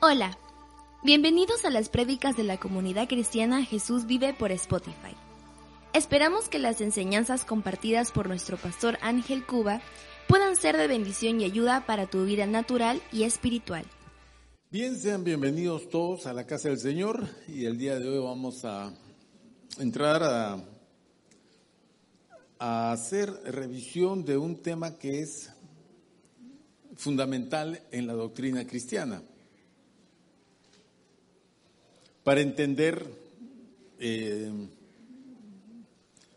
Hola, bienvenidos a las prédicas de la comunidad cristiana Jesús vive por Spotify. Esperamos que las enseñanzas compartidas por nuestro pastor Ángel Cuba puedan ser de bendición y ayuda para tu vida natural y espiritual. Bien, sean bienvenidos todos a la casa del Señor y el día de hoy vamos a entrar a, a hacer revisión de un tema que es fundamental en la doctrina cristiana. Para entender eh,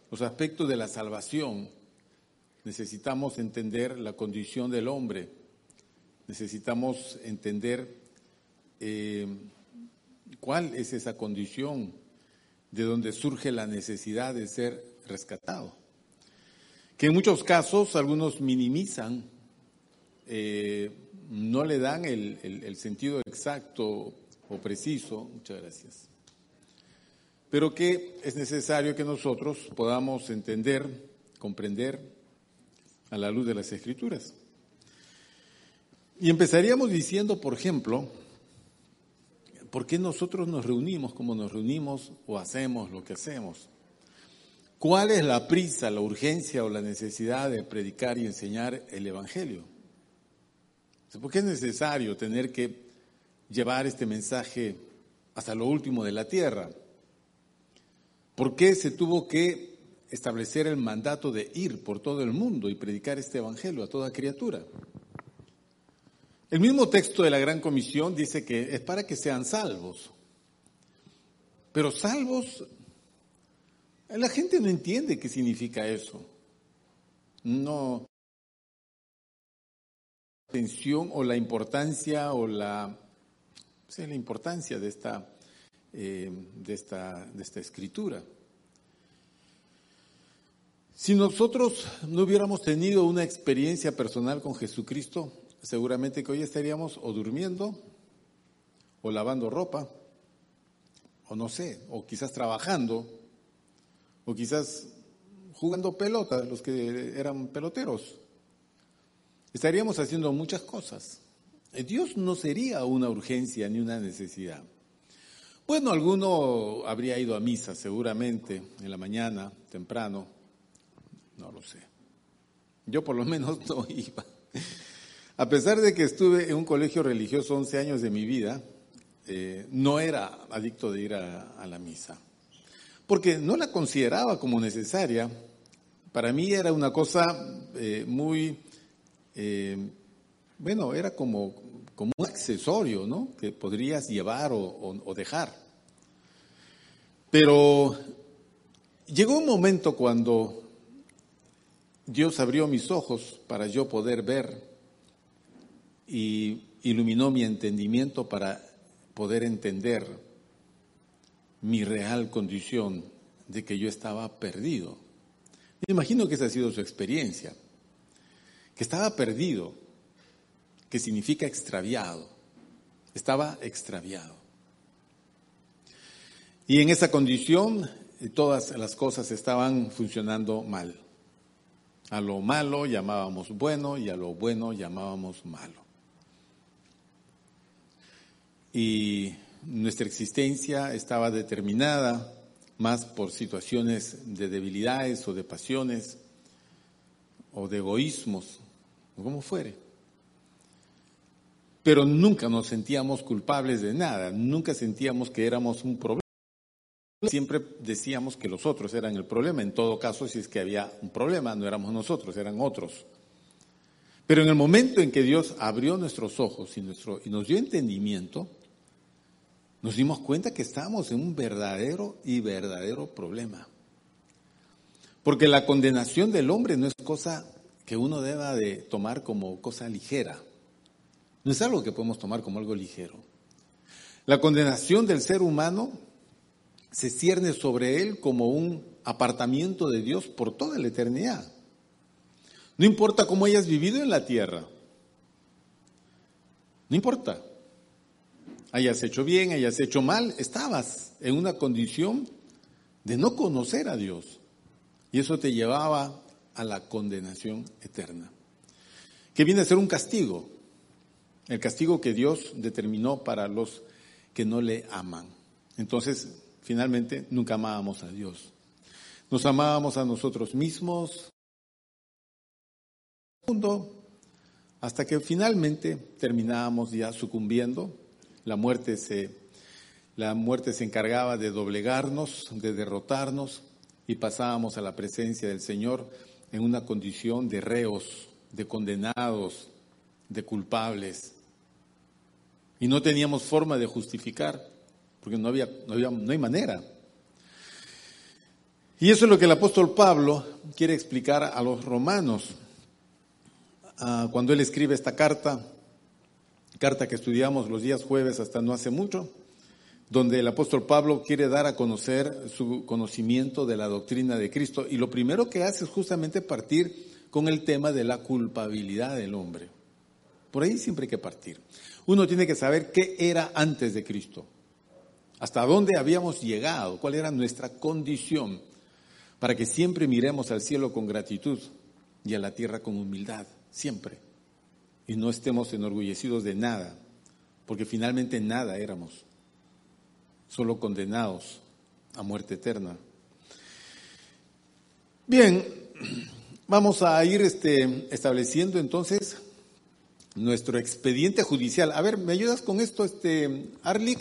los aspectos de la salvación, necesitamos entender la condición del hombre, necesitamos entender eh, cuál es esa condición de donde surge la necesidad de ser rescatado. Que en muchos casos algunos minimizan, eh, no le dan el, el sentido exacto o preciso, muchas gracias, pero que es necesario que nosotros podamos entender, comprender a la luz de las escrituras. Y empezaríamos diciendo, por ejemplo, ¿por qué nosotros nos reunimos como nos reunimos o hacemos lo que hacemos? ¿Cuál es la prisa, la urgencia o la necesidad de predicar y enseñar el Evangelio? ¿Por qué es necesario tener que llevar este mensaje hasta lo último de la tierra? ¿Por qué se tuvo que establecer el mandato de ir por todo el mundo y predicar este evangelio a toda criatura? El mismo texto de la Gran Comisión dice que es para que sean salvos. Pero salvos, la gente no entiende qué significa eso. No atención o la importancia o la esa es la importancia de esta, eh, de, esta, de esta escritura. Si nosotros no hubiéramos tenido una experiencia personal con Jesucristo, seguramente que hoy estaríamos o durmiendo, o lavando ropa, o no sé, o quizás trabajando, o quizás jugando pelota, los que eran peloteros. Estaríamos haciendo muchas cosas. Dios no sería una urgencia ni una necesidad. Bueno, alguno habría ido a misa seguramente en la mañana, temprano, no lo sé. Yo por lo menos no iba. A pesar de que estuve en un colegio religioso 11 años de mi vida, eh, no era adicto de ir a, la misa, porque no la consideraba como necesaria. Para mí era una cosa eh, muy eh, bueno, era como, un accesorio, ¿no? Que podrías llevar o, dejar. Pero llegó un momento cuando Dios abrió mis ojos para yo poder ver y iluminó mi entendimiento para poder entender mi real condición de que yo estaba perdido. Me imagino que esa ha sido su experiencia, que estaba perdido, que significa extraviado. Estaba extraviado. Y en esa condición eh, todas las cosas estaban funcionando mal. A lo malo llamábamos bueno y a lo bueno llamábamos malo. Y nuestra existencia estaba determinada más por situaciones de debilidades o de pasiones o de egoísmos, como fuere pero nunca nos sentíamos culpables de nada, nunca sentíamos que éramos un problema. Siempre decíamos que los otros eran el problema, en todo caso si es que había un problema, no éramos nosotros, eran otros. Pero en el momento en que Dios abrió nuestros ojos y, nuestro, y nos dio entendimiento, nos dimos cuenta que estábamos en un verdadero y verdadero problema. Porque la condenación del hombre no es cosa que uno deba de tomar como cosa ligera. No es algo que podemos tomar como algo ligero. La condenación del ser humano se cierne sobre él como un apartamiento de Dios por toda la eternidad. No importa cómo hayas vivido en la tierra. No importa. Hayas hecho bien, hayas hecho mal, estabas en una condición de no conocer a Dios. Y eso te llevaba a la condenación eterna, que viene a ser un castigo. El castigo que Dios determinó para los que no le aman. Entonces, finalmente, nunca amábamos a Dios. Nos amábamos a nosotros mismos, hasta que finalmente terminábamos ya sucumbiendo. La muerte se, la muerte se encargaba de doblegarnos, de derrotarnos, y pasábamos a la presencia del Señor en una condición de reos, de condenados, de culpables. Y no teníamos forma de justificar, porque no había, no había, no hay manera. Y eso es lo que el apóstol Pablo quiere explicar a los romanos ah, cuando él escribe esta carta, carta que estudiamos los días jueves hasta no hace mucho, donde el apóstol Pablo quiere dar a conocer su conocimiento de la doctrina de Cristo. Y lo primero que hace es justamente partir con el tema de la culpabilidad del hombre. Por ahí siempre hay que partir. Uno tiene que saber qué era antes de Cristo, hasta dónde habíamos llegado, cuál era nuestra condición, para que siempre miremos al cielo con gratitud y a la tierra con humildad, siempre. Y no estemos enorgullecidos de nada, porque finalmente nada éramos, solo condenados a muerte eterna. Bien, Vamos a ir este, estableciendo entonces nuestro expediente judicial. A ver, ¿me ayudas con esto, este, Arlik?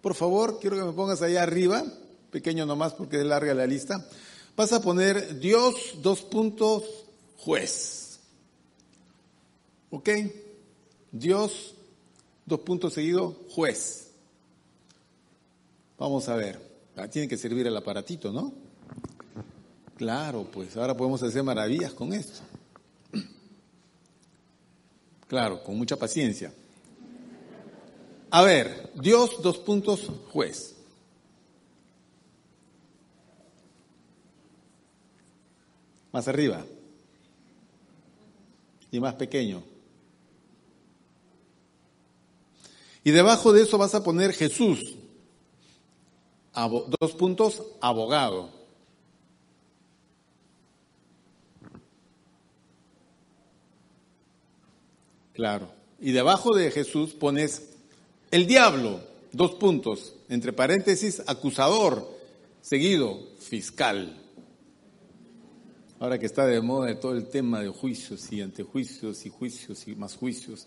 Por favor, quiero que me pongas allá arriba, pequeño nomás porque es larga la lista. Vas a poner Dios, dos puntos, juez. ¿Ok? Dios, dos puntos seguido, juez. Vamos a ver. Ah, tiene que servir el aparatito, ¿no? Claro, pues ahora podemos hacer maravillas con esto. Claro, con mucha paciencia. A ver, Dios, dos puntos, juez. Más arriba. Y más pequeño. Y debajo de eso vas a poner Jesús. Dos puntos, abogado. Claro. Y debajo de Jesús pones el diablo, dos puntos, entre paréntesis, acusador, seguido, fiscal. Ahora que está de moda todo el tema de juicios y antejuicios y juicios y más juicios,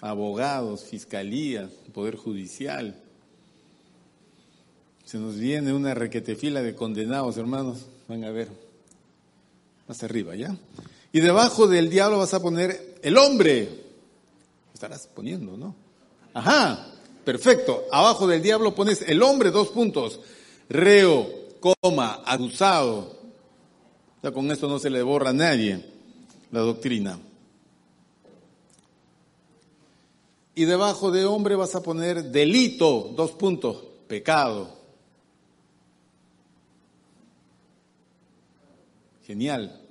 abogados, fiscalía, poder judicial. Se nos viene una requetefila de condenados, hermanos. Van a ver. Más arriba, ¿ya? Y debajo del diablo vas a poner el hombre, estarás poniendo, ¿no? Ajá, perfecto. Abajo del diablo pones el hombre, dos puntos. Reo, coma, acusado. Ya con esto no se le borra a nadie la doctrina. Y debajo de hombre vas a poner delito, dos puntos, pecado. Genial.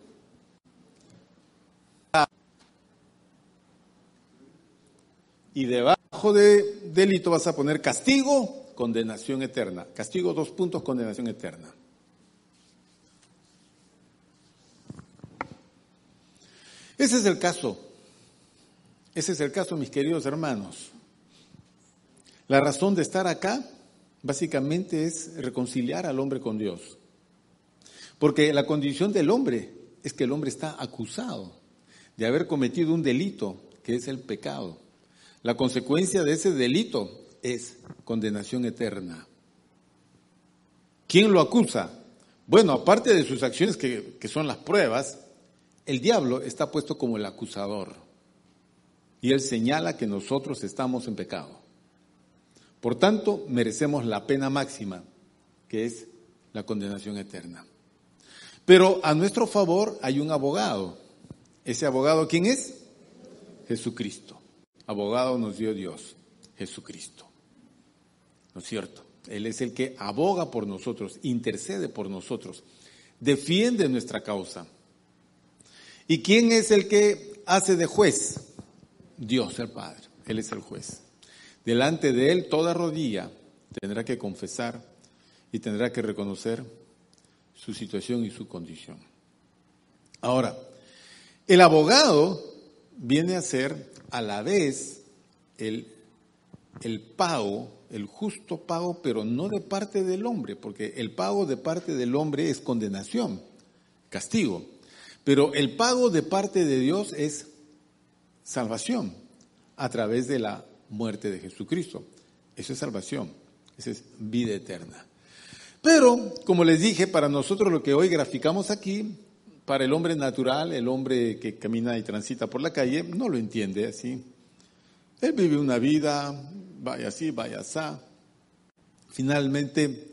Y debajo de delito vas a poner castigo, condenación eterna. Castigo, dos puntos, condenación eterna. Ese es el caso. Ese es el caso, mis queridos hermanos. La razón de estar acá básicamente es reconciliar al hombre con Dios. Porque la condición del hombre es que el hombre está acusado de haber cometido un delito, que es el pecado. La consecuencia de ese delito es condenación eterna. ¿Quién lo acusa? Bueno, aparte de sus acciones que, son las pruebas, el diablo está puesto como el acusador. Y él señala que nosotros estamos en pecado. Por tanto, merecemos la pena máxima, que es la condenación eterna. Pero a nuestro favor hay un abogado. ¿Ese abogado quién es? Jesucristo abogado nos dio Dios, Jesucristo. ¿No es cierto? Él es el que aboga por nosotros, intercede por nosotros, defiende nuestra causa. ¿Y quién es el que hace de juez? Dios el Padre, Él es el juez. Delante de Él toda rodilla tendrá que confesar y tendrá que reconocer su situación y su condición. Ahora, el abogado viene a ser a la vez el, el pago, el justo pago, pero no de parte del hombre, porque el pago de parte del hombre es condenación, castigo. Pero el pago de parte de Dios es salvación a través de la muerte de Jesucristo. Eso es salvación, esa es vida eterna. Pero, como les dije, para nosotros lo que hoy graficamos aquí, para el hombre natural, el hombre que camina y transita por la calle, no lo entiende así. Él vive una vida, vaya así, vaya así. Finalmente,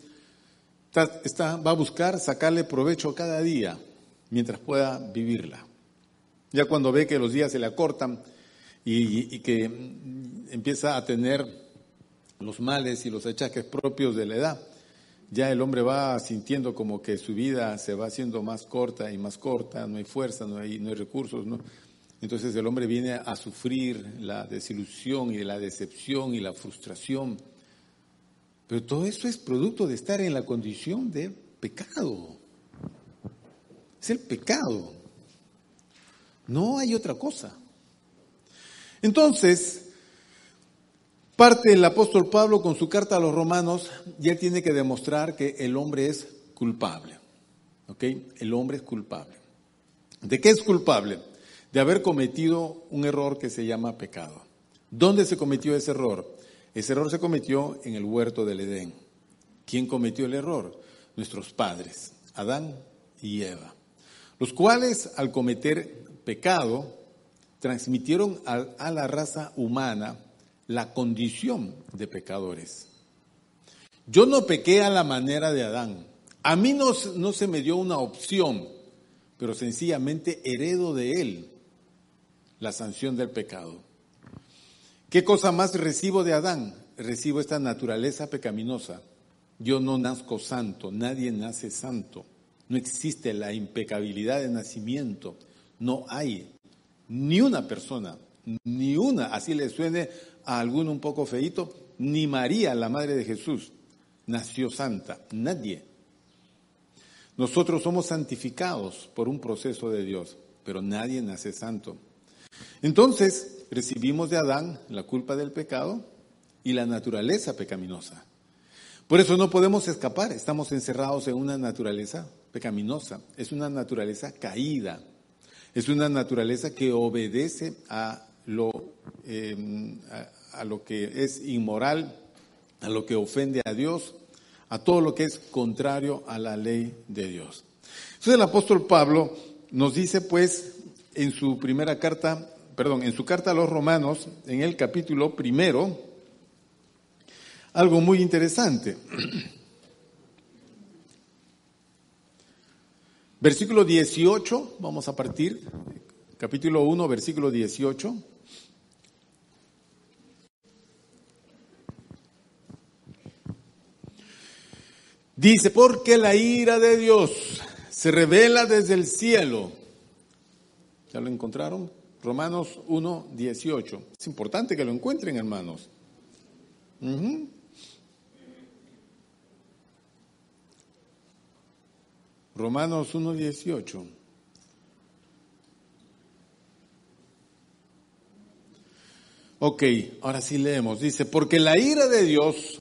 va a buscar sacarle provecho cada día mientras pueda vivirla. Ya cuando ve que los días se le acortan y, y que empieza a tener los males y los achaques propios de la edad, ya el hombre va sintiendo como que su vida se va haciendo más corta y más corta, no hay fuerza, no hay, no hay recursos. Entonces el hombre viene a sufrir la desilusión y la decepción y la frustración. Pero todo eso es producto de estar en la condición de pecado. Es el pecado. No hay otra cosa. Entonces, Parte el apóstol Pablo con su carta a los romanos, ya tiene que demostrar que el hombre es culpable. ¿Ok? El hombre es culpable. ¿De qué es culpable? De haber cometido un error que se llama pecado. ¿Dónde se cometió ese error? Ese error se cometió en el huerto del Edén. ¿Quién cometió el error? Nuestros padres, Adán y Eva. Los cuales al cometer pecado transmitieron a la raza humana la condición de pecadores. Yo no pequé a la manera de Adán. A mí no, no se me dio una opción, pero sencillamente heredo de él la sanción del pecado. ¿Qué cosa más recibo de Adán? Recibo esta naturaleza pecaminosa. Yo no nazco santo, nadie nace santo. No existe la impecabilidad de nacimiento. No hay ni una persona, ni una, así le suene a alguno un poco feito, ni María, la madre de Jesús, nació santa, nadie. Nosotros somos santificados por un proceso de Dios, pero nadie nace santo. Entonces, recibimos de Adán la culpa del pecado y la naturaleza pecaminosa. Por eso no podemos escapar, estamos encerrados en una naturaleza pecaminosa, es una naturaleza caída, es una naturaleza que obedece a lo, em, a lo que es inmoral, a lo que ofende a Dios, a todo lo que es contrario a la ley de Dios. Entonces el apóstol Pablo nos dice pues en su primera carta, perdón, en su carta a los romanos, en el capítulo primero, algo muy interesante. Versículo 18, vamos a partir, capítulo 1, versículo 18. Dice, porque la ira de Dios se revela desde el cielo. ¿Ya lo encontraron? Romanos 1, 18. Es importante que lo encuentren, hermanos. Romanos 1, 18. Ok, ahora sí leemos. Dice, porque la ira de Dios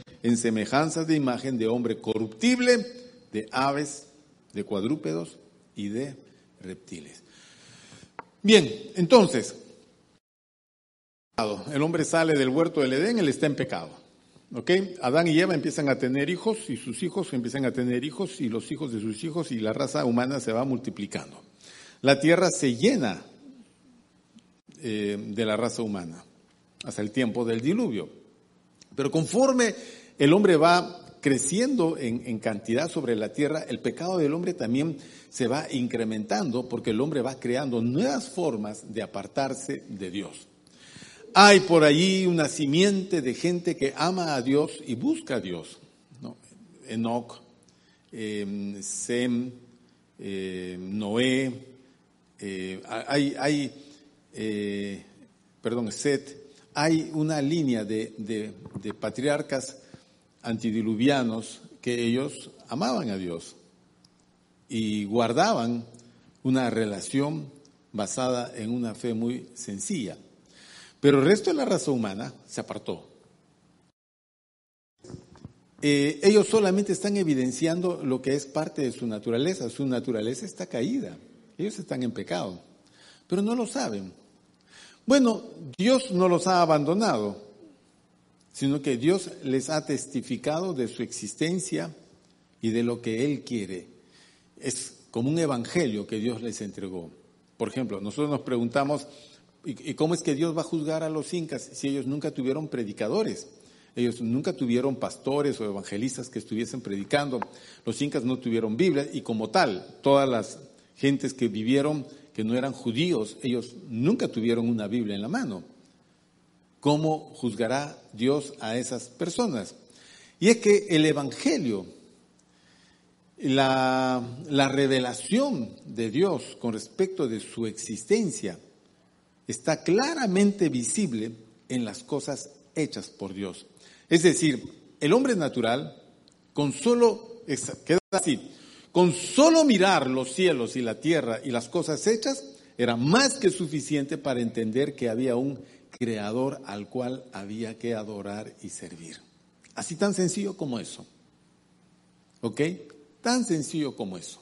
en semejanzas de imagen de hombre corruptible, de aves, de cuadrúpedos y de reptiles. Bien, entonces, el hombre sale del huerto del Edén, él está en pecado. ¿Ok? Adán y Eva empiezan a tener hijos y sus hijos empiezan a tener hijos y los hijos de sus hijos y la raza humana se va multiplicando. La tierra se llena eh, de la raza humana hasta el tiempo del diluvio. Pero conforme el hombre va creciendo en, cantidad sobre la tierra, el pecado del hombre también se va incrementando porque el hombre va creando nuevas formas de apartarse de Dios. Hay por allí una simiente de gente que ama a Dios y busca a Dios. ¿no? Enoch, eh, Sem, eh, Noé, eh, hay, eh, perdón, Set, hay una línea de patriarcas antidiluvianos que ellos amaban a Dios y guardaban una relación basada en una fe muy sencilla. Pero el resto de la raza humana se apartó. Eh, ellos solamente están evidenciando lo que es parte de su naturaleza. Su naturaleza está caída. Ellos están en pecado. Pero no lo saben. Bueno, Dios no los ha abandonado, sino que Dios les ha testificado de su existencia y de lo que Él quiere. Es como un evangelio que Dios les entregó. Por ejemplo, nosotros nos preguntamos, ¿Y, cómo es que Dios va a juzgar a los incas si ellos nunca tuvieron predicadores? Ellos nunca tuvieron pastores o evangelistas que estuviesen predicando. Los incas no tuvieron Biblia y como tal, todas las gentes que vivieron que no eran judíos, ellos nunca tuvieron una Biblia en la mano. ¿Cómo juzgará Dios a esas personas? Y es que el Evangelio, la, la revelación de Dios con respecto de su existencia, está claramente visible en las cosas hechas por Dios. Es decir, el hombre natural, con solo, queda así, con solo mirar los cielos y la tierra y las cosas hechas, era más que suficiente para entender que había un creador al cual había que adorar y servir. Así tan sencillo como eso. ¿Ok? Tan sencillo como eso.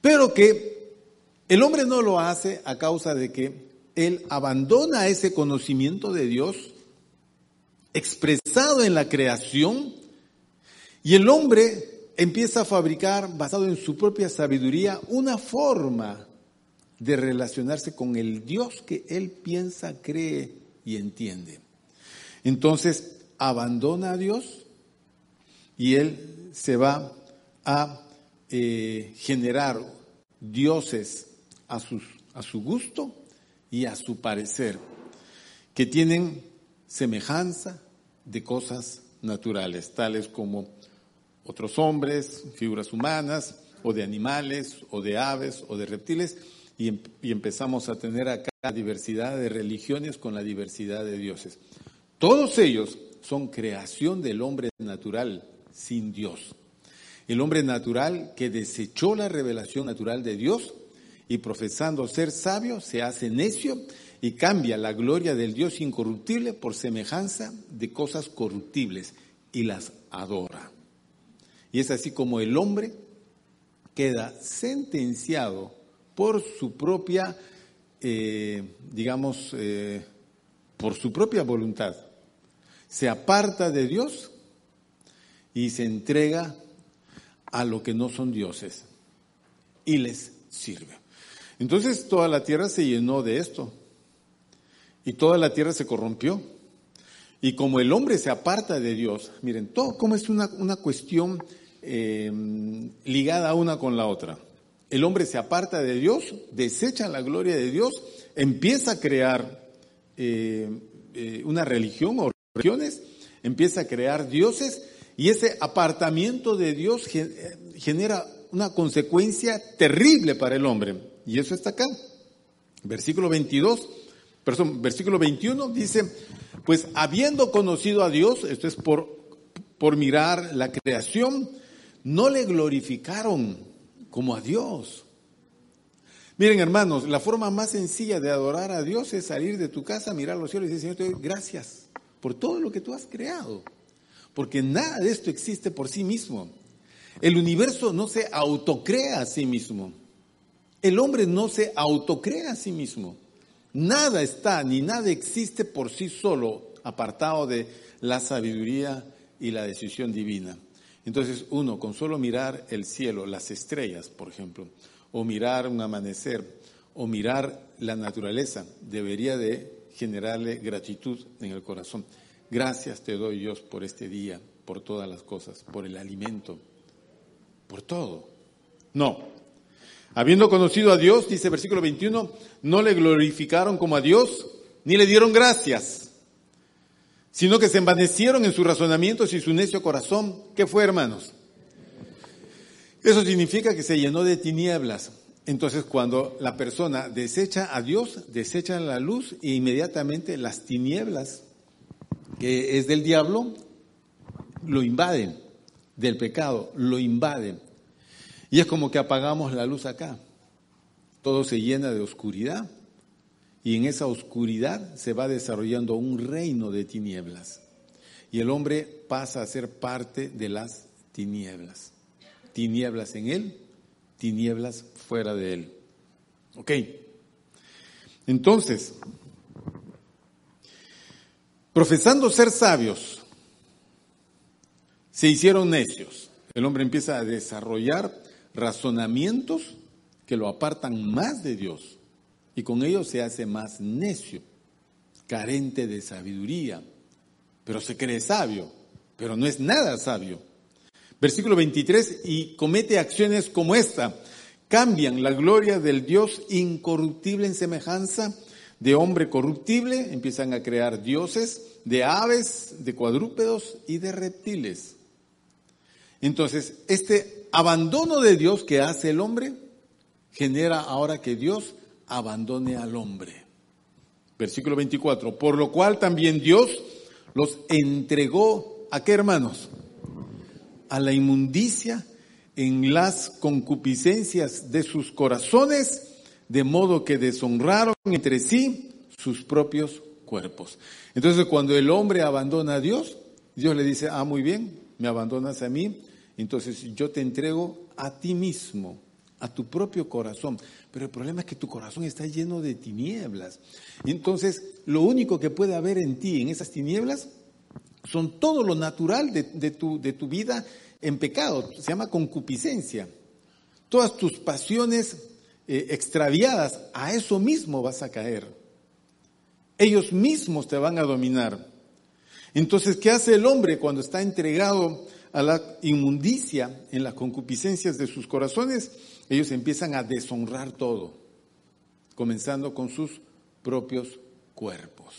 Pero que el hombre no lo hace a causa de que él abandona ese conocimiento de Dios expresado en la creación y el hombre empieza a fabricar, basado en su propia sabiduría, una forma de relacionarse con el Dios que él piensa, cree y entiende. Entonces, abandona a Dios y él se va a eh, generar dioses a, sus, a su gusto y a su parecer, que tienen semejanza de cosas naturales, tales como otros hombres, figuras humanas, o de animales, o de aves, o de reptiles, y, em, y, empezamos a tener acá la diversidad de religiones con la diversidad de dioses. Todos ellos son creación del hombre natural sin Dios. El hombre natural que desechó la revelación natural de Dios y profesando ser sabio se hace necio y cambia la gloria del Dios incorruptible por semejanza de cosas corruptibles y las adora. Y es así como el hombre queda sentenciado por su propia, eh, digamos, eh, por su propia voluntad. Se aparta de Dios y se entrega a lo que no son dioses y les sirve. Entonces toda la tierra se llenó de esto y toda la tierra se corrompió. Y como el hombre se aparta de Dios, miren, todo como es una, una cuestión eh, ligada una con la otra. El hombre se aparta de Dios, desecha la gloria de Dios, empieza a crear eh, eh, una religión o religiones, empieza a crear dioses y ese apartamiento de Dios genera una consecuencia terrible para el hombre. Y eso está acá. Versículo 22, perdón, versículo 21 dice, pues habiendo conocido a Dios, esto es por, por mirar la creación, no le glorificaron como a Dios. Miren hermanos, la forma más sencilla de adorar a Dios es salir de tu casa, mirar los cielos y decir, Señor, gracias por todo lo que tú has creado. Porque nada de esto existe por sí mismo. El universo no se autocrea a sí mismo. El hombre no se autocrea a sí mismo. Nada está ni nada existe por sí solo apartado de la sabiduría y la decisión divina. Entonces uno, con solo mirar el cielo, las estrellas, por ejemplo, o mirar un amanecer, o mirar la naturaleza, debería de generarle gratitud en el corazón. Gracias te doy Dios por este día, por todas las cosas, por el alimento, por todo. No. Habiendo conocido a Dios, dice versículo 21, no le glorificaron como a Dios, ni le dieron gracias, sino que se envanecieron en sus razonamientos y su necio corazón. ¿Qué fue, hermanos? Eso significa que se llenó de tinieblas. Entonces, cuando la persona desecha a Dios, desecha la luz e inmediatamente las tinieblas, que es del diablo, lo invaden, del pecado, lo invaden. Y es como que apagamos la luz acá. Todo se llena de oscuridad y en esa oscuridad se va desarrollando un reino de tinieblas. Y el hombre pasa a ser parte de las tinieblas. Tinieblas en él, tinieblas fuera de él. ¿Ok? Entonces, profesando ser sabios, se hicieron necios. El hombre empieza a desarrollar razonamientos que lo apartan más de Dios y con ello se hace más necio, carente de sabiduría, pero se cree sabio, pero no es nada sabio. Versículo 23, y comete acciones como esta, cambian la gloria del Dios incorruptible en semejanza de hombre corruptible, empiezan a crear dioses de aves, de cuadrúpedos y de reptiles. Entonces, este abandono de Dios que hace el hombre genera ahora que Dios abandone al hombre. Versículo 24, por lo cual también Dios los entregó a qué hermanos? A la inmundicia en las concupiscencias de sus corazones, de modo que deshonraron entre sí sus propios cuerpos. Entonces cuando el hombre abandona a Dios, Dios le dice, ah, muy bien, me abandonas a mí, entonces yo te entrego a ti mismo, a tu propio corazón. Pero el problema es que tu corazón está lleno de tinieblas. Entonces, lo único que puede haber en ti, en esas tinieblas, son todo lo natural de, tu, vida en pecado. Se llama concupiscencia. Todas tus pasiones eh, extraviadas, a eso mismo vas a caer. Ellos mismos te van a dominar. Entonces, ¿qué hace el hombre cuando está entregado a la inmundicia en las concupiscencias de sus corazones? Ellos empiezan a deshonrar todo, comenzando con sus propios cuerpos.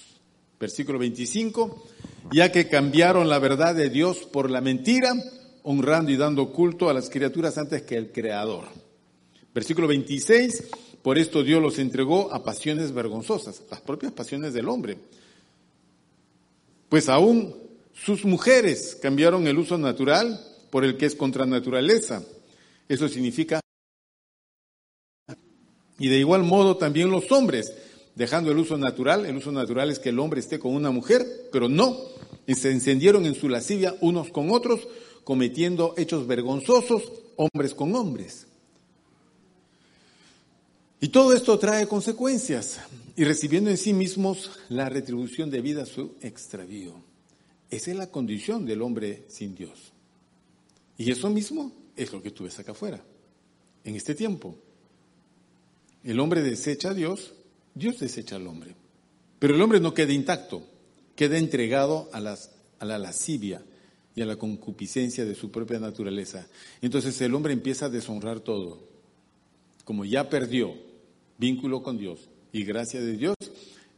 Versículo 25, ya que cambiaron la verdad de Dios por la mentira, honrando y dando culto a las criaturas antes que el Creador. Versículo 26, por esto Dios los entregó a pasiones vergonzosas, las propias pasiones del hombre. Pues aún sus mujeres cambiaron el uso natural por el que es contra naturaleza. Eso significa y de igual modo también los hombres, dejando el uso natural, el uso natural es que el hombre esté con una mujer, pero no, y se encendieron en su lascivia unos con otros, cometiendo hechos vergonzosos, hombres con hombres. Y todo esto trae consecuencias y recibiendo en sí mismos la retribución debida a su extravío. Esa es la condición del hombre sin Dios. Y eso mismo es lo que tú acá afuera, en este tiempo. El hombre desecha a Dios, Dios desecha al hombre. Pero el hombre no queda intacto, queda entregado a, la lascivia y a la concupiscencia de su propia naturaleza. Entonces el hombre empieza a deshonrar todo. Como ya perdió vínculo con Dios y gracia de Dios,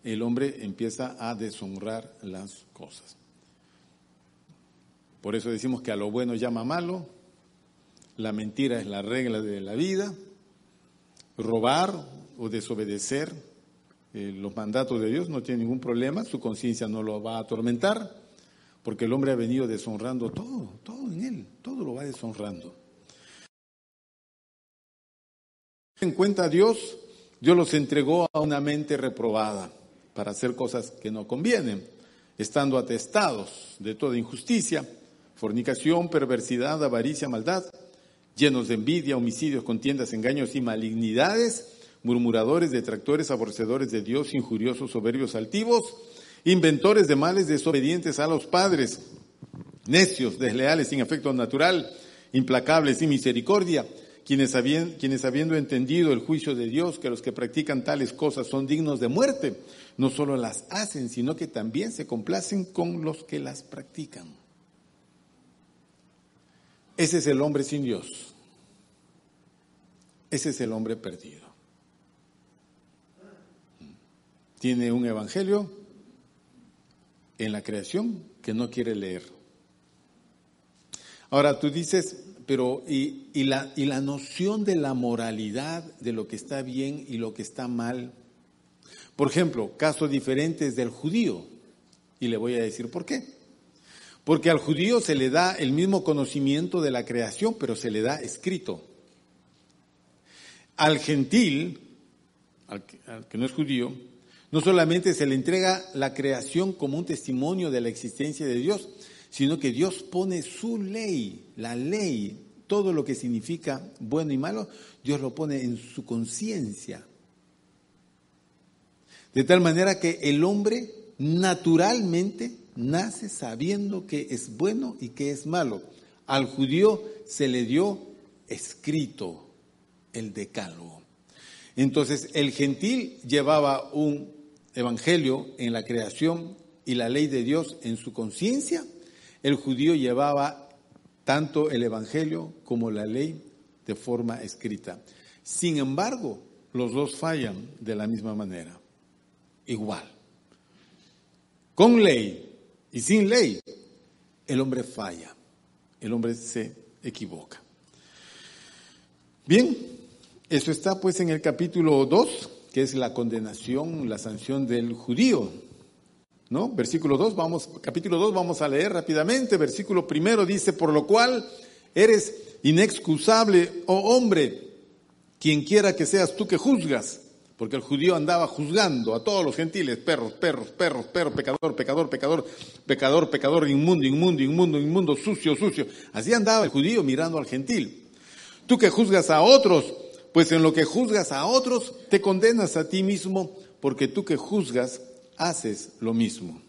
el hombre empieza a deshonrar las cosas. Por eso decimos que a lo bueno llama malo, la mentira es la regla de la vida, robar o desobedecer eh, los mandatos de Dios, no tiene ningún problema, su conciencia no lo va a atormentar, porque el hombre ha venido deshonrando todo, todo en él, todo lo va deshonrando. En cuenta a Dios, Dios los entregó a una mente reprobada para hacer cosas que no convienen, estando atestados de toda injusticia, fornicación, perversidad, avaricia, maldad llenos de envidia, homicidios, contiendas, engaños y malignidades, murmuradores, detractores, aborrecedores de Dios, injuriosos, soberbios, altivos, inventores de males, desobedientes a los padres, necios, desleales, sin afecto natural, implacables, sin misericordia, quienes, quienes habiendo entendido el juicio de Dios, que los que practican tales cosas son dignos de muerte, no solo las hacen, sino que también se complacen con los que las practican. Ese es el hombre sin Dios. Ese es el hombre perdido. Tiene un evangelio en la creación que no quiere leer. Ahora tú dices, pero y, la, y la noción de la moralidad, de lo que está bien y lo que está mal. Por ejemplo, casos diferentes del judío. Y le voy a decir por qué. Porque al judío se le da el mismo conocimiento de la creación, pero se le da escrito. Al gentil, al que, no es judío, no solamente se le entrega la creación como un testimonio de la existencia de Dios, sino que Dios pone su ley, la ley, todo lo que significa bueno y malo, Dios lo pone en su conciencia. De tal manera que el hombre naturalmente nace sabiendo que es bueno y que es malo. Al judío se le dio escrito el decálogo. Entonces el gentil llevaba un evangelio en la creación y la ley de Dios en su conciencia. El judío llevaba tanto el evangelio como la ley de forma escrita. Sin embargo, los dos fallan de la misma manera, igual. Con ley y sin ley, el hombre falla, el hombre se equivoca. Bien, eso está pues en el capítulo 2, que es la condenación, la sanción del judío. ¿No? Versículo 2, vamos, capítulo 2, vamos a leer rápidamente. Versículo primero dice, por lo cual eres inexcusable, oh hombre, quien quiera que seas tú que juzgas, porque el judío andaba juzgando a todos los gentiles, perros, perros, perros, perros, pecador, pecador, pecador, pecador, pecador, inmundo, inmundo, inmundo, inmundo, sucio, sucio. Así andaba el judío mirando al gentil. Tú que juzgas a otros, pues en lo que juzgas a otros, te condenas a ti mismo, porque tú que juzgas, haces lo mismo.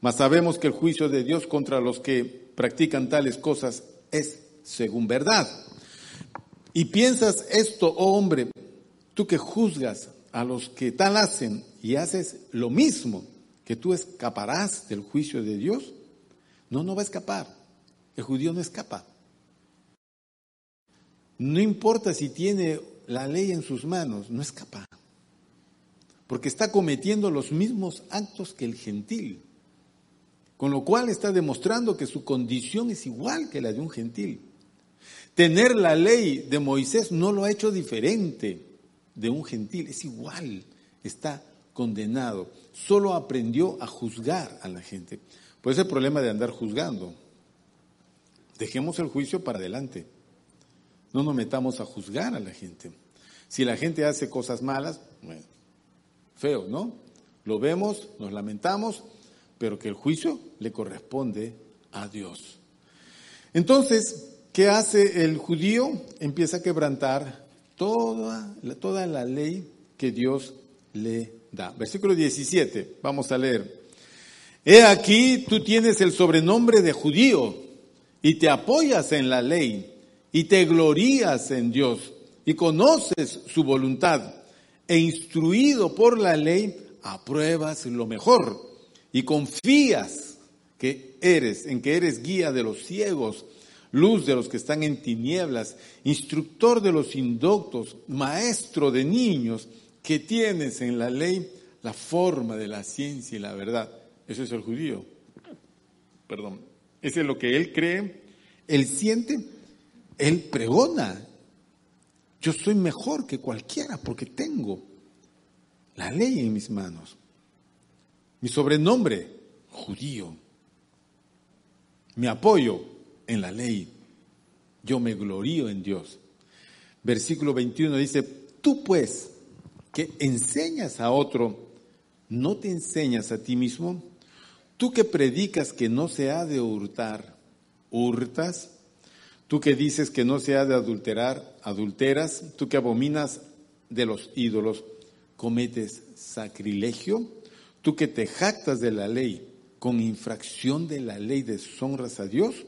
Mas sabemos que el juicio de Dios contra los que practican tales cosas es según verdad. Y piensas esto, oh hombre, tú que juzgas a los que tal hacen y haces lo mismo, que tú escaparás del juicio de Dios. No, no va a escapar. El judío no escapa. No importa si tiene la ley en sus manos, no es capaz. Porque está cometiendo los mismos actos que el gentil. Con lo cual está demostrando que su condición es igual que la de un gentil. Tener la ley de Moisés no lo ha hecho diferente de un gentil, es igual, está condenado. Solo aprendió a juzgar a la gente. Pues el problema de andar juzgando. Dejemos el juicio para adelante. No nos metamos a juzgar a la gente. Si la gente hace cosas malas, bueno, feo, ¿no? Lo vemos, nos lamentamos, pero que el juicio le corresponde a Dios. Entonces, ¿qué hace el judío? Empieza a quebrantar toda, toda la ley que Dios le da. Versículo 17, vamos a leer. He aquí, tú tienes el sobrenombre de judío y te apoyas en la ley y te glorías en Dios y conoces su voluntad e instruido por la ley, apruebas lo mejor y confías que eres, en que eres guía de los ciegos, luz de los que están en tinieblas, instructor de los indoctos, maestro de niños, que tienes en la ley la forma de la ciencia y la verdad. Eso es el judío. Perdón. Ese es lo que él cree, él siente él pregona. Yo soy mejor que cualquiera porque tengo la ley en mis manos. Mi sobrenombre, judío. Mi apoyo en la ley. Yo me glorío en Dios. Versículo 21 dice, tú pues que enseñas a otro, ¿no te enseñas a ti mismo? Tú que predicas que no se ha de hurtar, ¿hurtas? Tú que dices que no se ha de adulterar, adulteras. Tú que abominas de los ídolos, cometes sacrilegio. tú que te jactas de la ley, con infracción de la ley deshonras a Dios,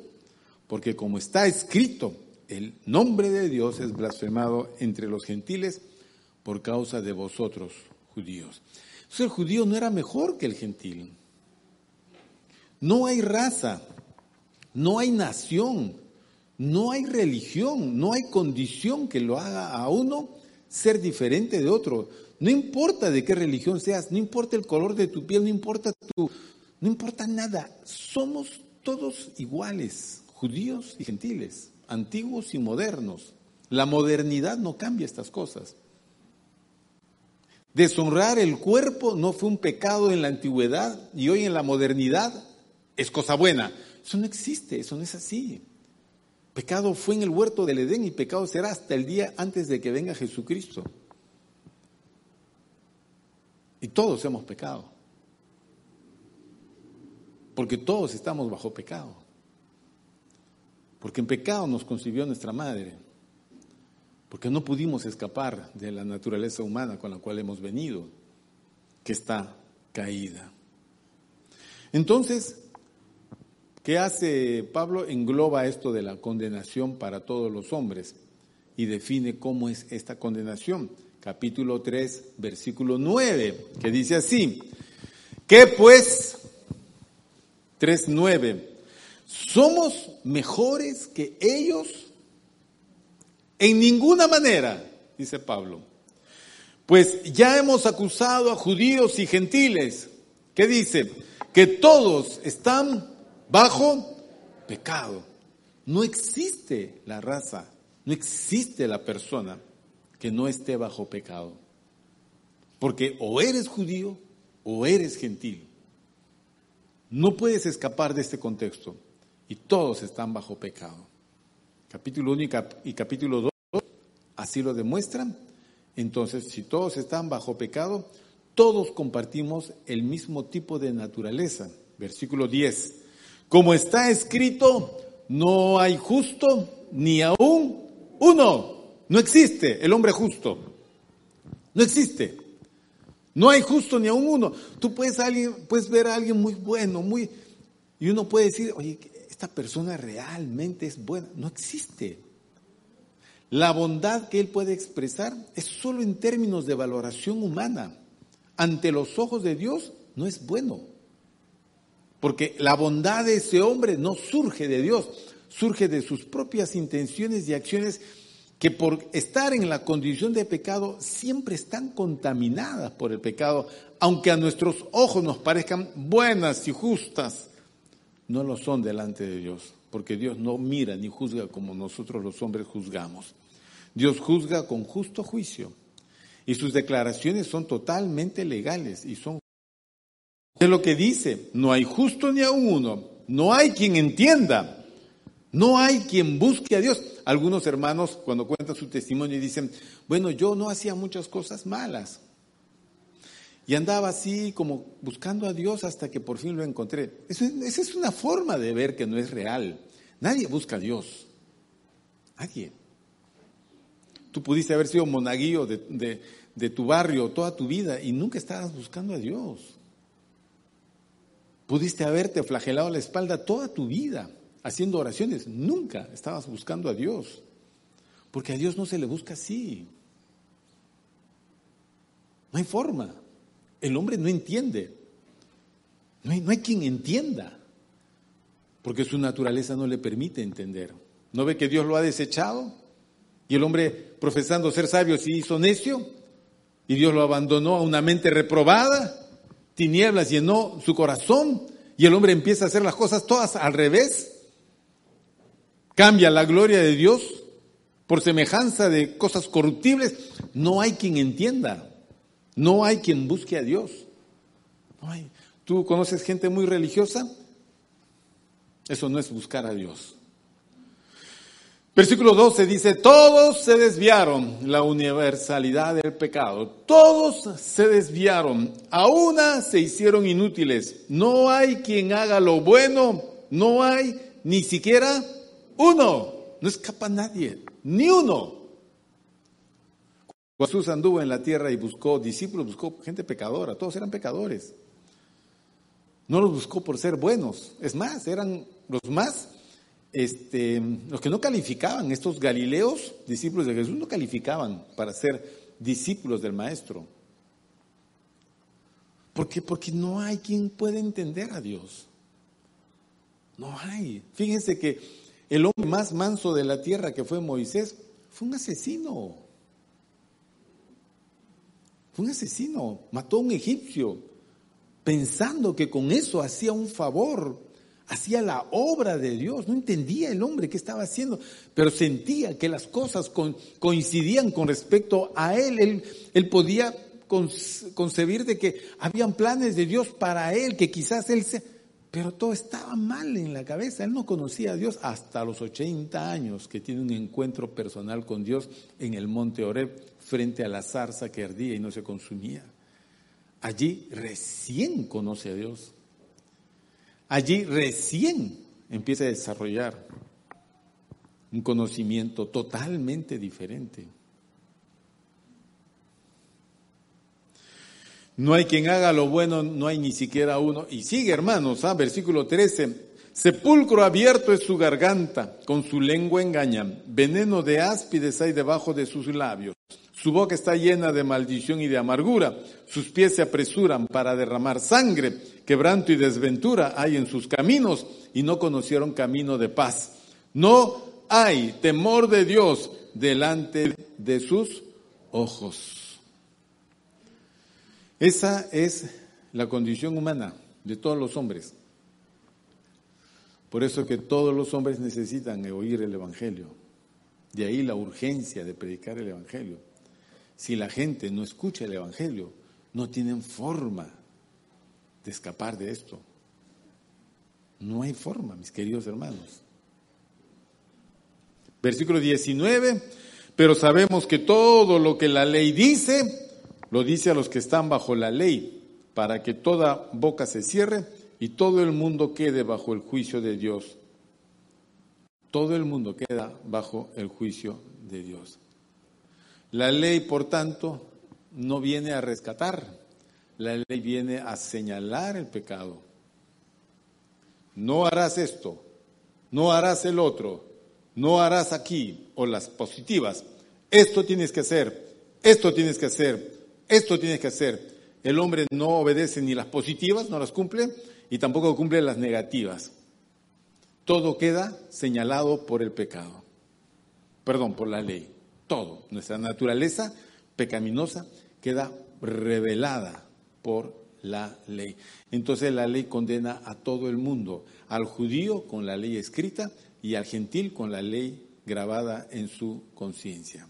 porque como está escrito, el nombre de Dios es blasfemado entre los gentiles por causa de vosotros, judíos. Entonces el judío no era mejor que el gentil. No hay raza, no hay nación, no hay religión, no hay condición que lo haga a uno ser diferente de otro. No importa de qué religión seas, no importa el color de tu piel, no importa tu, no importa nada. Somos todos iguales, judíos y gentiles, antiguos y modernos. La modernidad no cambia estas cosas. Deshonrar el cuerpo no fue un pecado en la antigüedad y hoy en la modernidad es cosa buena. Eso no existe, eso no es así. Pecado fue en el huerto del Edén y pecado será hasta el día antes de que venga Jesucristo. Y todos hemos pecado. Porque todos estamos bajo pecado. Porque en pecado nos concibió nuestra madre. Porque no pudimos escapar de la naturaleza humana con la cual hemos venido, que está caída. Entonces, ¿Qué hace Pablo? Engloba esto de la condenación para todos los hombres y define cómo es esta condenación. Capítulo 3, versículo 9, que dice así, ¿qué pues? 3.9, ¿somos mejores que ellos? En ninguna manera, dice Pablo. Pues ya hemos acusado a judíos y gentiles. ¿Qué dice? Que todos están bajo pecado. No existe la raza, no existe la persona que no esté bajo pecado. Porque o eres judío o eres gentil. No puedes escapar de este contexto. Y todos están bajo pecado. Capítulo 1 y capítulo 2 así lo demuestran. Entonces, si todos están bajo pecado, todos compartimos el mismo tipo de naturaleza. Versículo 10. Como está escrito, no hay justo ni aún uno. No existe el hombre justo. No existe. No hay justo ni aún uno. Tú puedes, alguien, puedes ver a alguien muy bueno, muy... Y uno puede decir, oye, esta persona realmente es buena. No existe. La bondad que él puede expresar es solo en términos de valoración humana. Ante los ojos de Dios no es bueno. Porque la bondad de ese hombre no surge de Dios, surge de sus propias intenciones y acciones que por estar en la condición de pecado siempre están contaminadas por el pecado, aunque a nuestros ojos nos parezcan buenas y justas, no lo son delante de Dios, porque Dios no mira ni juzga como nosotros los hombres juzgamos. Dios juzga con justo juicio y sus declaraciones son totalmente legales y son es lo que dice, no hay justo ni a uno, no hay quien entienda, no hay quien busque a Dios. Algunos hermanos cuando cuentan su testimonio dicen, bueno, yo no hacía muchas cosas malas. Y andaba así como buscando a Dios hasta que por fin lo encontré. esa es una forma de ver que no es real. Nadie busca a Dios. Nadie. Tú pudiste haber sido monaguillo de, de tu barrio toda tu vida y nunca estabas buscando a Dios. Pudiste haberte flagelado la espalda toda tu vida haciendo oraciones. Nunca estabas buscando a Dios. Porque a Dios no se le busca así. No hay forma. El hombre no entiende. No hay, no hay quien entienda. Porque su naturaleza no le permite entender. ¿No ve que Dios lo ha desechado? Y el hombre, profesando ser sabio, se hizo necio. Y Dios lo abandonó a una mente reprobada tinieblas llenó su corazón y el hombre empieza a hacer las cosas todas al revés. Cambia la gloria de Dios por semejanza de cosas corruptibles. No hay quien entienda. No hay quien busque a Dios. ¿Tú conoces gente muy religiosa? Eso no es buscar a Dios. Versículo 12 dice, todos se desviaron, la universalidad del pecado, todos se desviaron, a una se hicieron inútiles, no hay quien haga lo bueno, no hay ni siquiera uno, no escapa nadie, ni uno. Jesús anduvo en la tierra y buscó discípulos, buscó gente pecadora, todos eran pecadores. No los buscó por ser buenos. Es más, eran los más, este, los que no calificaban, estos galileos, discípulos de Jesús, no calificaban para ser discípulos del Maestro. ¿Por qué? Porque no hay quien pueda entender a Dios. No hay. Fíjense que el hombre más manso de la tierra que fue Moisés fue un asesino. Fue un asesino. Mató a un egipcio pensando que con eso hacía un favor, hacía la obra de Dios. No entendía el hombre qué estaba haciendo, pero sentía que las cosas coincidían con respecto a él. Él, podía concebir de que habían planes de Dios para él, que quizás él se... Pero todo estaba mal en la cabeza. Él no conocía a Dios hasta los 80 años que tiene un encuentro personal con Dios en el monte Oreb frente a la zarza que ardía y no se consumía. Allí recién conoce a Dios. Allí recién empieza a desarrollar un conocimiento totalmente diferente. No hay quien haga lo bueno, no hay ni siquiera uno. Y sigue, hermanos, ¿ah? versículo 13. Sepulcro abierto es su garganta, con su lengua engañan. Veneno de áspides hay debajo de sus labios. Su boca está llena de maldición y de amargura. Sus pies se apresuran para derramar sangre. Quebranto y desventura hay en sus caminos y no conocieron camino de paz. No hay temor de Dios delante de sus ojos. Esa es la condición humana de todos los hombres. Por eso que todos los hombres necesitan oír el Evangelio. De ahí la urgencia de predicar el Evangelio. Si la gente no escucha el Evangelio, no tienen forma de escapar de esto. No hay forma, mis queridos hermanos. Versículo 19, pero sabemos que todo lo que la ley dice lo dice a los que están bajo la ley, para que toda boca se cierre y todo el mundo quede bajo el juicio de Dios. Todo el mundo queda bajo el juicio de Dios. La ley, por tanto, no viene a rescatar, la ley viene a señalar el pecado. No harás esto, no harás el otro, no harás aquí, o las positivas. Esto tienes que hacer, esto tienes que hacer, esto tienes que hacer. El hombre no obedece ni las positivas, no las cumple, y tampoco cumple las negativas. Todo queda señalado por el pecado. Perdón, por la ley. Todo. Nuestra naturaleza pecaminosa queda revelada por la ley. Entonces la ley condena a todo el mundo, al judío con la ley escrita y al gentil con la ley grabada en su conciencia.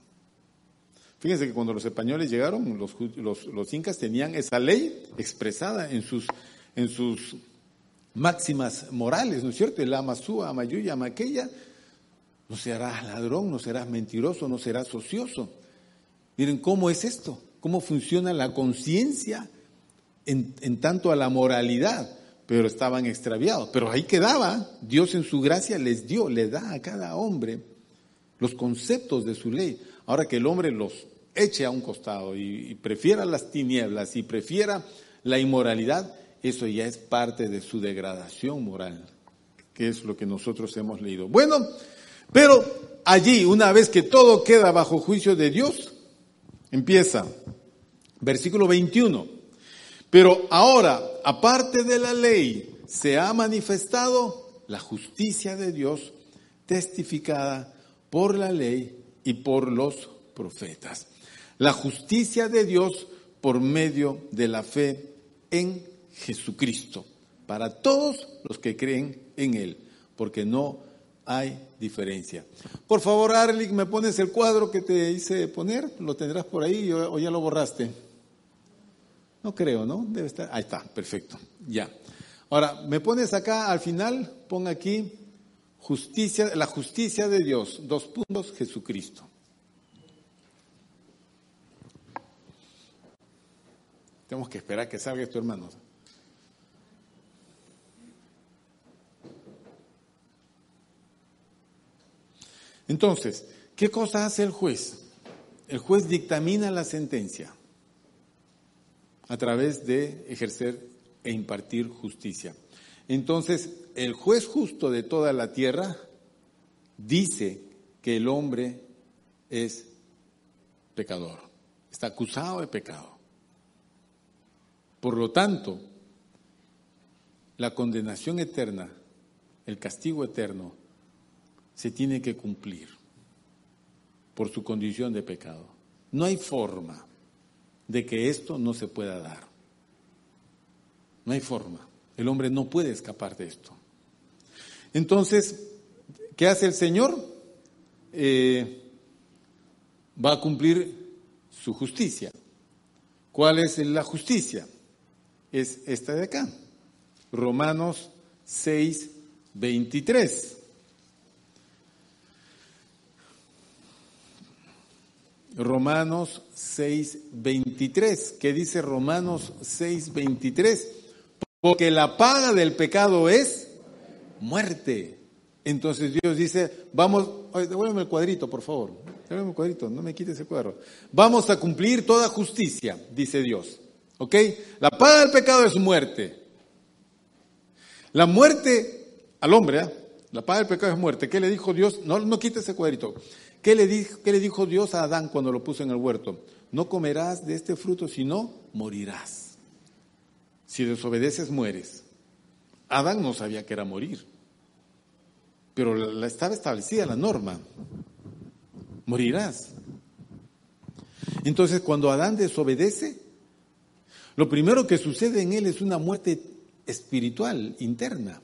Fíjense que cuando los españoles llegaron, los, incas tenían esa ley expresada en sus, en sus máximas morales, ¿no es cierto? El amasúa, amayuya, amaqueya, no serás ladrón, no serás mentiroso, no serás ocioso. Miren cómo es esto, cómo funciona la conciencia en, tanto a la moralidad, pero estaban extraviados. Pero ahí quedaba, Dios en su gracia les dio, le da a cada hombre los conceptos de su ley. Ahora que el hombre los eche a un costado y, prefiera las tinieblas y prefiera la inmoralidad, eso ya es parte de su degradación moral, que es lo que nosotros hemos leído. Bueno, pero allí, una vez que todo queda bajo juicio de Dios, empieza, versículo 21, pero ahora, aparte de la ley, se ha manifestado la justicia de Dios testificada por la ley y por los profetas. La justicia de Dios por medio de la fe en Jesucristo, para todos los que creen en Él, porque no hay diferencia. Por favor, Arlick, ¿me pones el cuadro que te hice poner? ¿Lo tendrás por ahí o ya lo borraste? No creo, ¿no? Debe estar. Ahí está, perfecto. Ya. Ahora, me pones acá al final, pon aquí justicia, la justicia de Dios, dos puntos, Jesucristo. Tenemos que esperar que salga esto, hermanos. Entonces, ¿qué cosa hace el juez? El juez dictamina la sentencia a través de ejercer e impartir justicia. Entonces, el juez justo de toda la tierra dice que el hombre es pecador, está acusado de pecado. Por lo tanto, la condenación eterna, el castigo eterno, se tiene que cumplir por su condición de pecado. No hay forma de que esto no se pueda dar. No hay forma. El hombre no puede escapar de esto. Entonces, ¿qué hace el Señor? Eh, va a cumplir su justicia. ¿Cuál es la justicia? Es esta de acá. Romanos 6, 23. Romanos 6, 23. ¿Qué dice Romanos 6, 23? Porque la paga del pecado es muerte. Entonces Dios dice, vamos, devuélveme el cuadrito, por favor. Devuélveme el cuadrito, no me quites ese cuadro. Vamos a cumplir toda justicia, dice Dios. ¿Ok? La paga del pecado es muerte. La muerte al hombre, ¿eh? la paga del pecado es muerte. ¿Qué le dijo Dios? No, no quite ese cuadrito. ¿Qué le, dijo, ¿Qué le dijo Dios a Adán cuando lo puso en el huerto? No comerás de este fruto, sino morirás. Si desobedeces, mueres. Adán no sabía que era morir, pero la, estaba establecida la norma. Morirás. Entonces, cuando Adán desobedece, lo primero que sucede en él es una muerte espiritual interna.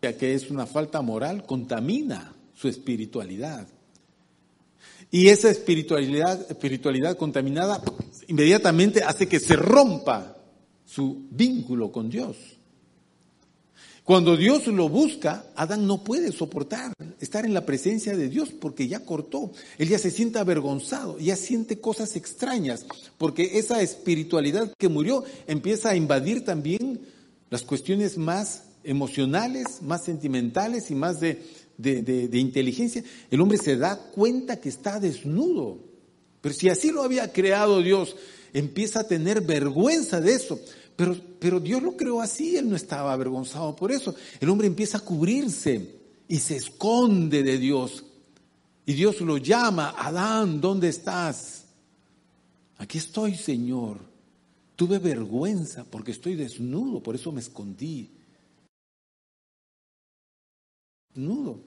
Que es una falta moral, contamina su espiritualidad. Y esa espiritualidad, espiritualidad contaminada inmediatamente hace que se rompa su vínculo con Dios. Cuando Dios lo busca, Adán no puede soportar estar en la presencia de Dios porque ya cortó, él ya se siente avergonzado, ya siente cosas extrañas, porque esa espiritualidad que murió empieza a invadir también las cuestiones más emocionales, más sentimentales y más de, de inteligencia. El hombre se da cuenta que está desnudo, pero si así lo había creado Dios, empieza a tener vergüenza de eso. Pero, pero Dios lo creó así, él no estaba avergonzado por eso. El hombre empieza a cubrirse y se esconde de Dios. Y Dios lo llama, Adán, ¿dónde estás? Aquí estoy, Señor. Tuve vergüenza porque estoy desnudo, por eso me escondí. Desnudo.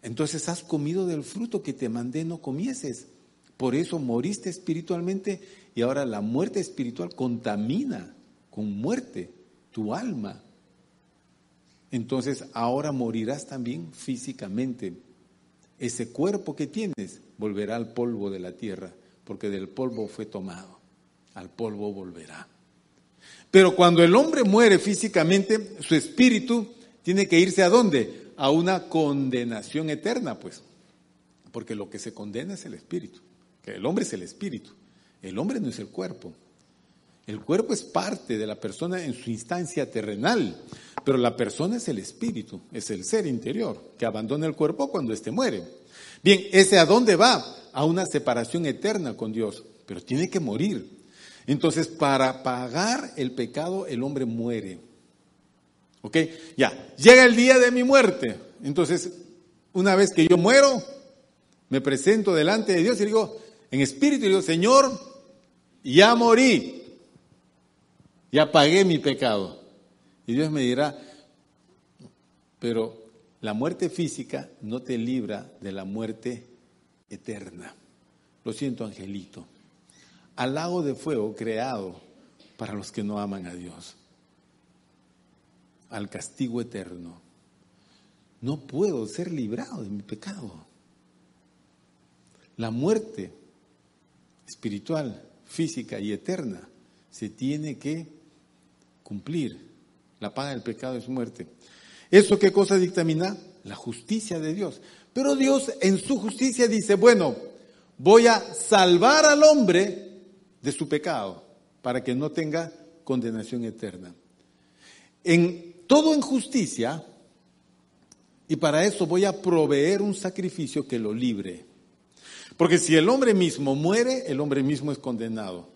Entonces has comido del fruto que te mandé no comieses. Por eso moriste espiritualmente y ahora la muerte espiritual contamina con muerte tu alma. Entonces ahora morirás también físicamente. Ese cuerpo que tienes volverá al polvo de la tierra, porque del polvo fue tomado, al polvo volverá. Pero cuando el hombre muere físicamente, su espíritu tiene que irse a dónde? A una condenación eterna, pues. Porque lo que se condena es el espíritu. Que el hombre es el espíritu. El hombre no es el cuerpo. El cuerpo es parte de la persona en su instancia terrenal, pero la persona es el espíritu, es el ser interior que abandona el cuerpo cuando éste muere. Bien, ¿ese a dónde va? A una separación eterna con Dios, pero tiene que morir. Entonces, para pagar el pecado, el hombre muere. ¿Ok? Ya, llega el día de mi muerte. Entonces, una vez que yo muero, me presento delante de Dios y digo, en espíritu, digo, Señor, ya morí ya pagué mi pecado. Y Dios me dirá, pero la muerte física no te libra de la muerte eterna. Lo siento, angelito. Al lago de fuego creado para los que no aman a Dios. Al castigo eterno. No puedo ser librado de mi pecado. La muerte espiritual, física y eterna se tiene que cumplir. La paga del pecado es muerte. ¿Eso qué cosa dictamina? La justicia de Dios. Pero Dios en su justicia dice, bueno, voy a salvar al hombre de su pecado para que no tenga condenación eterna. En todo en justicia, y para eso voy a proveer un sacrificio que lo libre. Porque si el hombre mismo muere, el hombre mismo es condenado.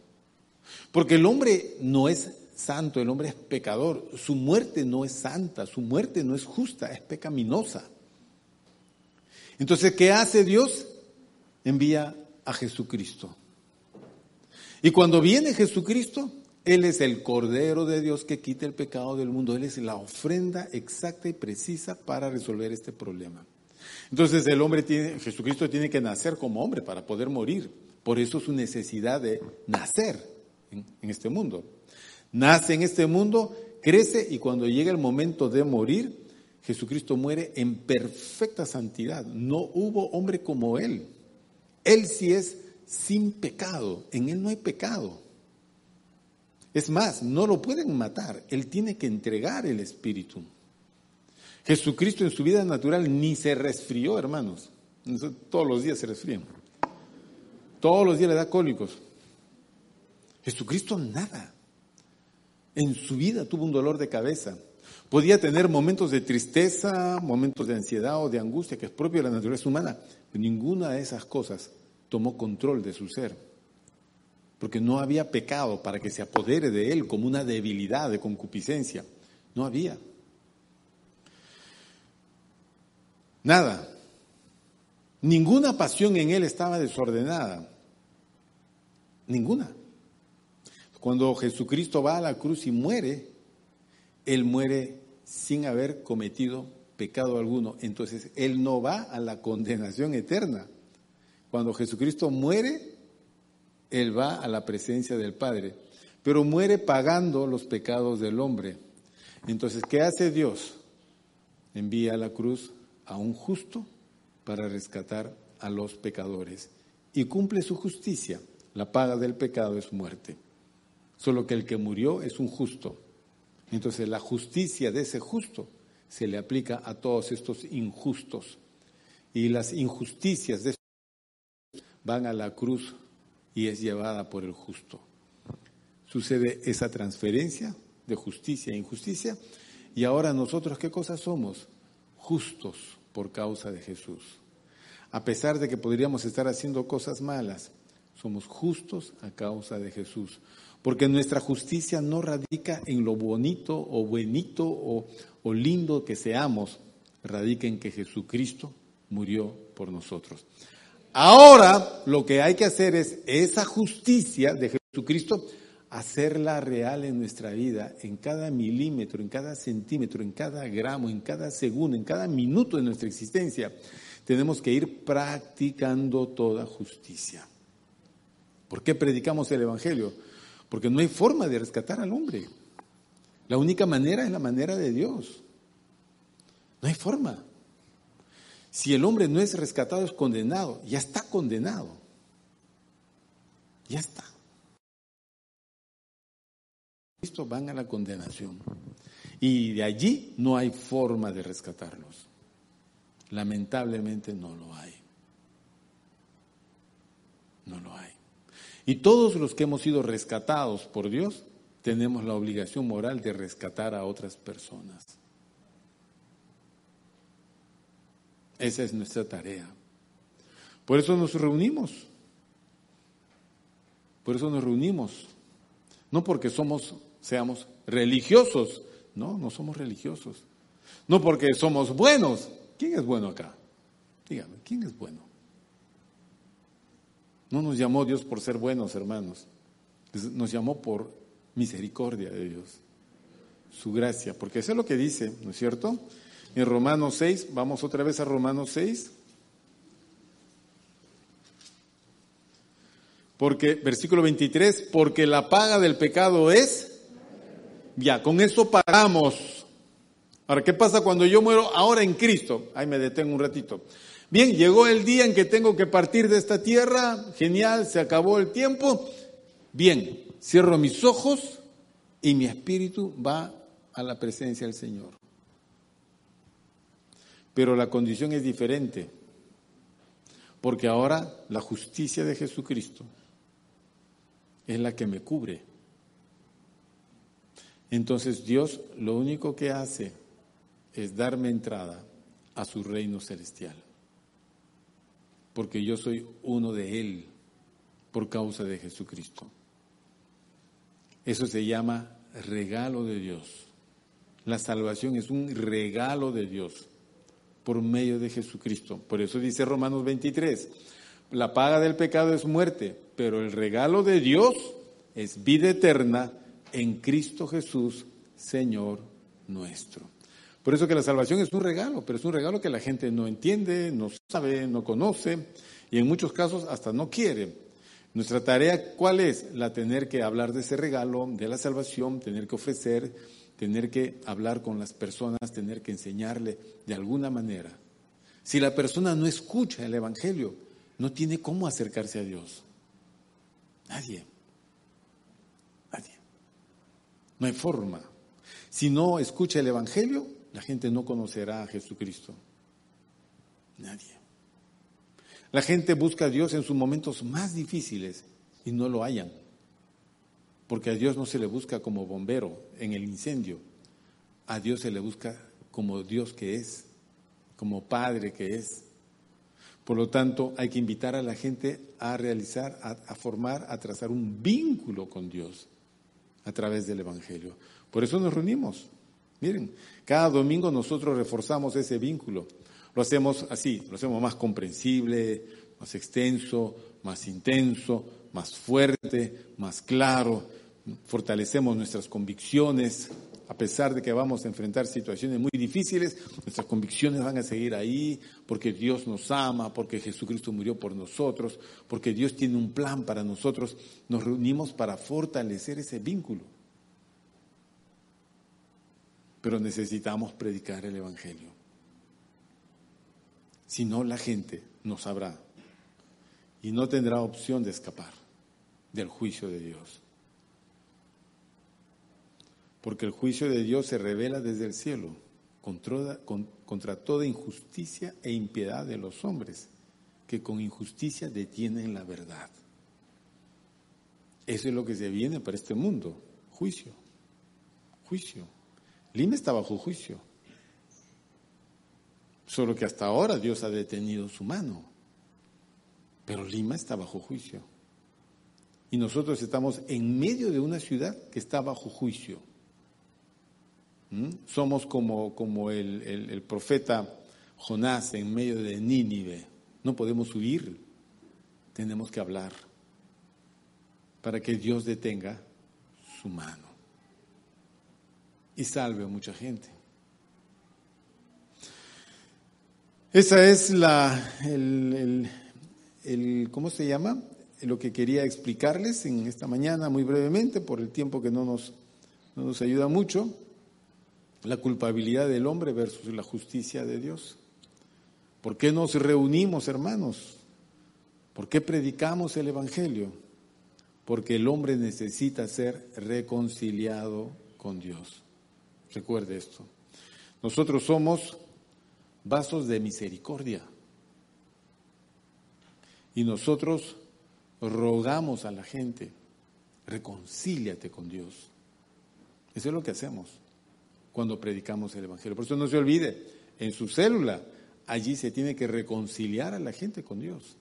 Porque el hombre no es santo, el hombre es pecador. Su muerte no es santa, su muerte no es justa, es pecaminosa. Entonces, ¿qué hace Dios? Envía a Jesucristo. Y cuando viene Jesucristo, Él es el Cordero de Dios que quita el pecado del mundo. Él es la ofrenda exacta y precisa para resolver este problema. Entonces el hombre tiene, Jesucristo tiene que nacer como hombre para poder morir. Por eso su necesidad de nacer en, en este mundo. Nace en este mundo, crece y cuando llega el momento de morir, Jesucristo muere en perfecta santidad. No hubo hombre como Él. Él sí es sin pecado. En Él no hay pecado. Es más, no lo pueden matar. Él tiene que entregar el Espíritu. Jesucristo en su vida natural ni se resfrió, hermanos. Todos los días se resfrían. Todos los días le da cólicos. Jesucristo nada. En su vida tuvo un dolor de cabeza. Podía tener momentos de tristeza, momentos de ansiedad o de angustia, que es propio de la naturaleza humana. Pero ninguna de esas cosas tomó control de su ser. Porque no había pecado para que se apodere de él como una debilidad de concupiscencia. No había. Nada. Ninguna pasión en él estaba desordenada. Ninguna. Cuando Jesucristo va a la cruz y muere, él muere sin haber cometido pecado alguno. Entonces, él no va a la condenación eterna. Cuando Jesucristo muere, él va a la presencia del Padre, pero muere pagando los pecados del hombre. Entonces, ¿qué hace Dios? Envía a la cruz a un justo para rescatar a los pecadores y cumple su justicia. La paga del pecado es muerte. Solo que el que murió es un justo. Entonces la justicia de ese justo se le aplica a todos estos injustos. Y las injusticias de estos van a la cruz y es llevada por el justo. Sucede esa transferencia de justicia e injusticia. Y ahora nosotros, ¿qué cosas somos? Justos por causa de Jesús. A pesar de que podríamos estar haciendo cosas malas, somos justos a causa de Jesús. Porque nuestra justicia no radica en lo bonito o buenito o, o lindo que seamos, radica en que Jesucristo murió por nosotros. Ahora lo que hay que hacer es esa justicia de Jesucristo, hacerla real en nuestra vida, en cada milímetro, en cada centímetro, en cada gramo, en cada segundo, en cada minuto de nuestra existencia. Tenemos que ir practicando toda justicia. ¿Por qué predicamos el Evangelio? Porque no hay forma de rescatar al hombre. La única manera es la manera de Dios. No hay forma. Si el hombre no es rescatado, es condenado. Ya está condenado. Ya está. Esto van a la condenación. Y de allí no hay forma de rescatarlos. Lamentablemente no lo hay. No lo hay. Y todos los que hemos sido rescatados por Dios tenemos la obligación moral de rescatar a otras personas. Esa es nuestra tarea. Por eso nos reunimos. Por eso nos reunimos. No porque somos, seamos religiosos. No, no somos religiosos. No porque somos buenos. ¿Quién es bueno acá? Dígame, ¿quién es bueno? No nos llamó Dios por ser buenos, hermanos. Nos llamó por misericordia de Dios. Su gracia. Porque eso es lo que dice, ¿no es cierto? En Romanos 6, vamos otra vez a Romanos 6. Porque, versículo 23, porque la paga del pecado es, ya, con eso pagamos. Ahora, ¿qué pasa cuando yo muero ahora en Cristo? Ahí me detengo un ratito. Bien, llegó el día en que tengo que partir de esta tierra, genial, se acabó el tiempo. Bien, cierro mis ojos y mi espíritu va a la presencia del Señor. Pero la condición es diferente, porque ahora la justicia de Jesucristo es la que me cubre. Entonces Dios lo único que hace es darme entrada a su reino celestial porque yo soy uno de Él por causa de Jesucristo. Eso se llama regalo de Dios. La salvación es un regalo de Dios por medio de Jesucristo. Por eso dice Romanos 23, la paga del pecado es muerte, pero el regalo de Dios es vida eterna en Cristo Jesús, Señor nuestro. Por eso que la salvación es un regalo, pero es un regalo que la gente no entiende, no sabe, no conoce y en muchos casos hasta no quiere. Nuestra tarea, ¿cuál es? La tener que hablar de ese regalo, de la salvación, tener que ofrecer, tener que hablar con las personas, tener que enseñarle de alguna manera. Si la persona no escucha el Evangelio, no tiene cómo acercarse a Dios. Nadie. Nadie. No hay forma. Si no escucha el Evangelio, la gente no conocerá a Jesucristo. Nadie. La gente busca a Dios en sus momentos más difíciles y no lo hallan. Porque a Dios no se le busca como bombero en el incendio. A Dios se le busca como Dios que es, como Padre que es. Por lo tanto, hay que invitar a la gente a realizar, a, formar, a trazar un vínculo con Dios a través del Evangelio. Por eso nos reunimos. Miren, cada domingo nosotros reforzamos ese vínculo. Lo hacemos así, lo hacemos más comprensible, más extenso, más intenso, más fuerte, más claro. Fortalecemos nuestras convicciones, a pesar de que vamos a enfrentar situaciones muy difíciles, nuestras convicciones van a seguir ahí, porque Dios nos ama, porque Jesucristo murió por nosotros, porque Dios tiene un plan para nosotros. Nos reunimos para fortalecer ese vínculo. Pero necesitamos predicar el Evangelio. Si no, la gente no sabrá y no tendrá opción de escapar del juicio de Dios. Porque el juicio de Dios se revela desde el cielo contra, toda injusticia e impiedad de los hombres que con injusticia detienen la verdad. Eso es lo que se viene para este mundo, juicio, juicio. Lima está bajo juicio. Solo que hasta ahora Dios ha detenido su mano. Pero Lima está bajo juicio. Y nosotros estamos en medio de una ciudad que está bajo juicio. ¿Mm? Somos como, como el, el profeta Jonás en medio de Nínive. No podemos huir, tenemos que hablar para que Dios detenga su mano y salve a mucha gente. Esa es la, el, el, ¿cómo se llama? Lo que quería explicarles en esta mañana muy brevemente, por el tiempo que no nos, no nos ayuda mucho, la culpabilidad del hombre versus la justicia de Dios. ¿Por qué nos reunimos, hermanos? ¿Por qué predicamos el Evangelio? Porque el hombre necesita ser reconciliado con Dios. Recuerde esto. Nosotros somos vasos de misericordia. Y nosotros rogamos a la gente, reconcíliate con Dios. Eso es lo que hacemos cuando predicamos el Evangelio. Por eso no se olvide, en su célula, allí se tiene que reconciliar a la gente con Dios.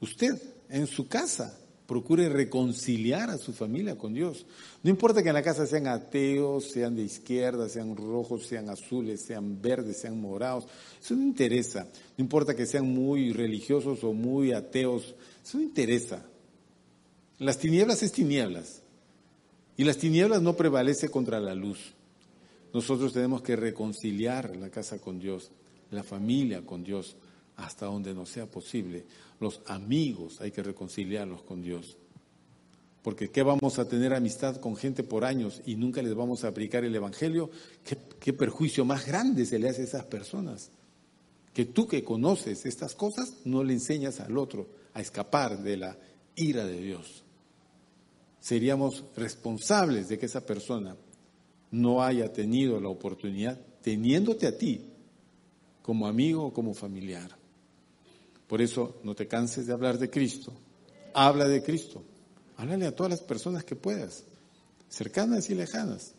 Usted, en su casa, Procure reconciliar a su familia con Dios. No importa que en la casa sean ateos, sean de izquierda, sean rojos, sean azules, sean verdes, sean morados. Eso no interesa. No importa que sean muy religiosos o muy ateos. Eso no interesa. Las tinieblas es tinieblas. Y las tinieblas no prevalece contra la luz. Nosotros tenemos que reconciliar la casa con Dios, la familia con Dios, hasta donde no sea posible. Los amigos hay que reconciliarlos con Dios. Porque ¿qué vamos a tener amistad con gente por años y nunca les vamos a aplicar el Evangelio? ¿Qué, perjuicio más grande se le hace a esas personas? Que tú que conoces estas cosas no le enseñas al otro a escapar de la ira de Dios. Seríamos responsables de que esa persona no haya tenido la oportunidad, teniéndote a ti como amigo o como familiar. Por eso no te canses de hablar de Cristo. Habla de Cristo. Háblale a todas las personas que puedas, cercanas y lejanas.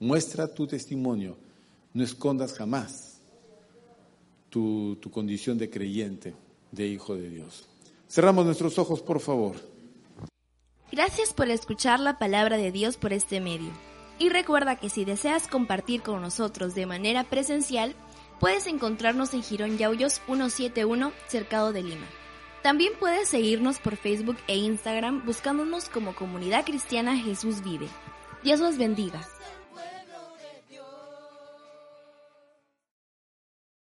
Muestra tu testimonio. No escondas jamás tu, tu condición de creyente, de hijo de Dios. Cerramos nuestros ojos, por favor. Gracias por escuchar la palabra de Dios por este medio. Y recuerda que si deseas compartir con nosotros de manera presencial, puedes encontrarnos en Girón Yauyos 171, cercado de Lima. También puedes seguirnos por Facebook e Instagram buscándonos como Comunidad Cristiana Jesús Vive. Dios los bendiga.